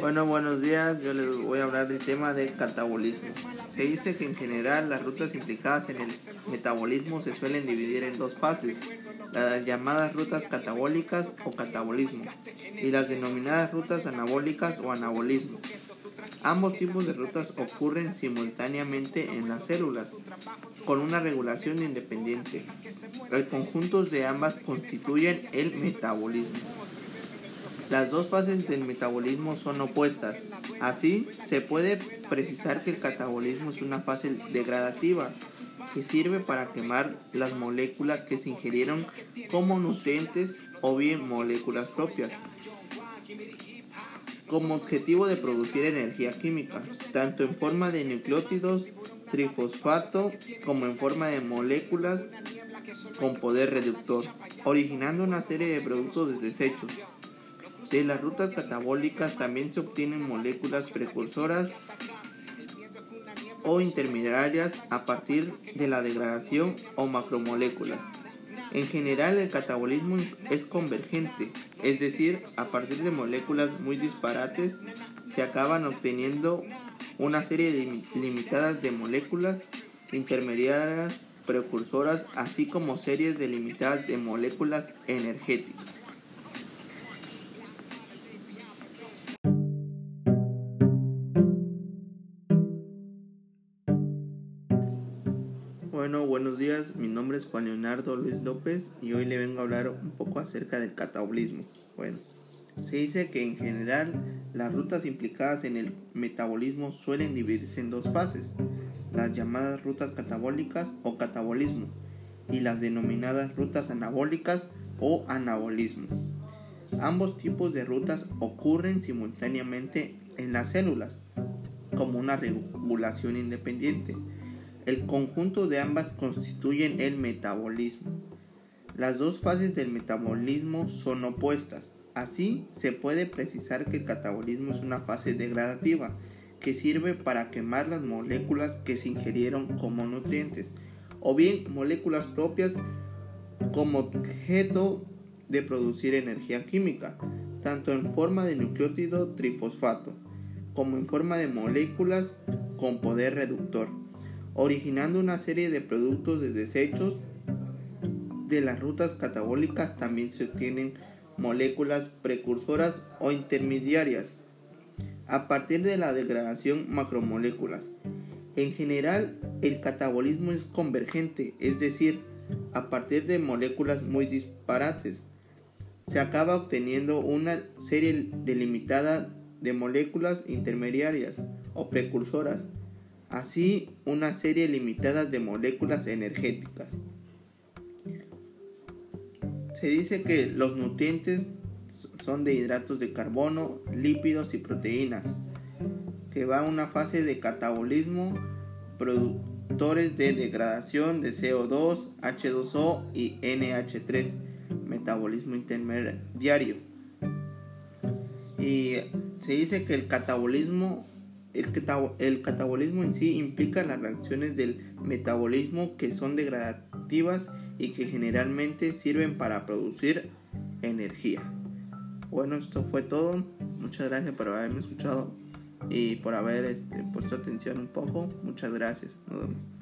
Bueno, buenos días. Yo les voy a hablar del tema del catabolismo. Se dice que en general las rutas implicadas en el metabolismo se suelen dividir en dos fases, las llamadas rutas catabólicas o catabolismo y las denominadas rutas anabólicas o anabolismo. Ambos tipos de rutas ocurren simultáneamente en las células, con una regulación independiente. Los conjuntos de ambas constituyen el metabolismo. Las dos fases del metabolismo son opuestas. Así, se puede precisar que el catabolismo es una fase degradativa que sirve para quemar las moléculas que se ingirieron como nutrientes o bien moléculas propias como objetivo de producir energía química, tanto en forma de nucleótidos, trifosfato, como en forma de moléculas con poder reductor, originando una serie de productos de desechos. De las rutas catabólicas también se obtienen moléculas precursoras o intermediarias a partir de la degradación o macromoléculas. En general el catabolismo es convergente, es decir, a partir de moléculas muy disparates se acaban obteniendo una serie limitadas de moléculas intermediarias precursoras así como series delimitadas de moléculas energéticas. Bueno, buenos días, mi nombre es Juan Leonardo Luis López y hoy le vengo a hablar un poco acerca del catabolismo. Bueno, se dice que en general las rutas implicadas en el metabolismo suelen dividirse en dos fases, las llamadas rutas catabólicas o catabolismo y las denominadas rutas anabólicas o anabolismo. Ambos tipos de rutas ocurren simultáneamente en las células como una regulación independiente el conjunto de ambas constituyen el metabolismo. Las dos fases del metabolismo son opuestas. Así, se puede precisar que el catabolismo es una fase degradativa que sirve para quemar las moléculas que se ingerieron como nutrientes o bien moléculas propias como objeto de producir energía química, tanto en forma de nucleótido trifosfato como en forma de moléculas con poder reductor originando una serie de productos de desechos. De las rutas catabólicas también se obtienen moléculas precursoras o intermediarias a partir de la degradación macromoléculas. En general, el catabolismo es convergente, es decir, a partir de moléculas muy disparates. Se acaba obteniendo una serie delimitada de moléculas intermediarias o precursoras así una serie limitada de moléculas energéticas. Se dice que los nutrientes son de hidratos de carbono, lípidos y proteínas, que va a una fase de catabolismo, productores de degradación de CO2, H2O y NH3, metabolismo intermediario. Y se dice que el catabolismo el, catabolismo en sí implica las reacciones del metabolismo que son degradativas y que generalmente sirven para producir energía. Bueno, esto fue todo. Muchas gracias por haberme escuchado y por haber este, puesto atención un poco. Muchas gracias. Nos vemos.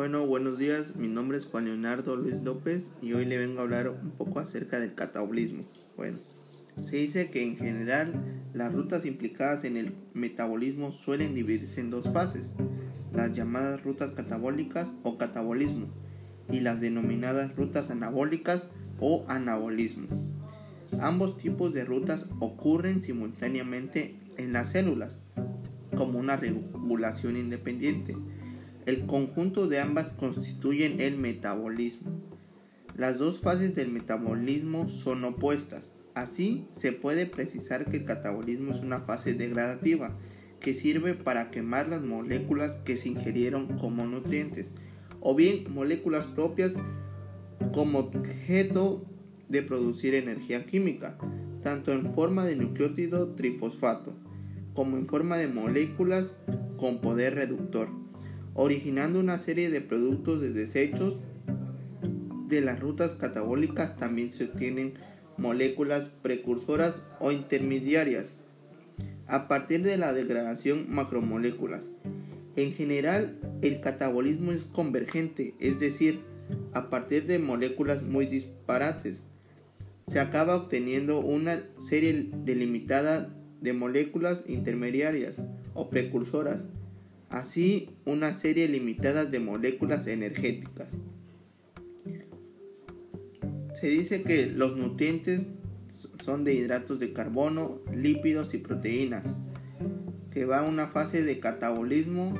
Bueno, buenos días, mi nombre es Juan Leonardo Luis López y hoy le vengo a hablar un poco acerca del catabolismo. Bueno, se dice que en general las rutas implicadas en el metabolismo suelen dividirse en dos fases, las llamadas rutas catabólicas o catabolismo y las denominadas rutas anabólicas o anabolismo. Ambos tipos de rutas ocurren simultáneamente en las células como una regulación independiente el conjunto de ambas constituyen el metabolismo. Las dos fases del metabolismo son opuestas. Así, se puede precisar que el catabolismo es una fase degradativa que sirve para quemar las moléculas que se ingirieron como nutrientes o bien moléculas propias como objeto de producir energía química, tanto en forma de nucleótido trifosfato como en forma de moléculas con poder reductor originando una serie de productos de desechos. De las rutas catabólicas también se obtienen moléculas precursoras o intermediarias a partir de la degradación macromoléculas. En general, el catabolismo es convergente, es decir, a partir de moléculas muy disparates. Se acaba obteniendo una serie delimitada de moléculas intermediarias o precursoras, así una serie limitada de moléculas energéticas. Se dice que los nutrientes son de hidratos de carbono, lípidos y proteínas, que va a una fase de catabolismo,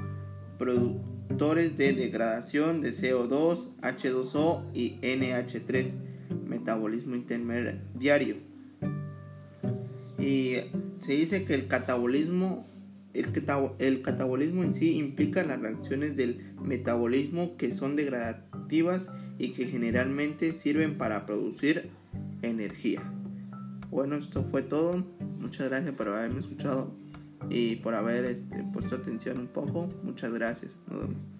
productores de degradación de CO2, H2O y NH3, metabolismo intermediario. Y se dice que el catabolismo el, el, catabolismo en sí implica las reacciones del metabolismo que son degradativas y que generalmente sirven para producir energía. Bueno, esto fue todo. Muchas gracias por haberme escuchado y por haber este, puesto atención un poco. Muchas gracias. Nos vemos.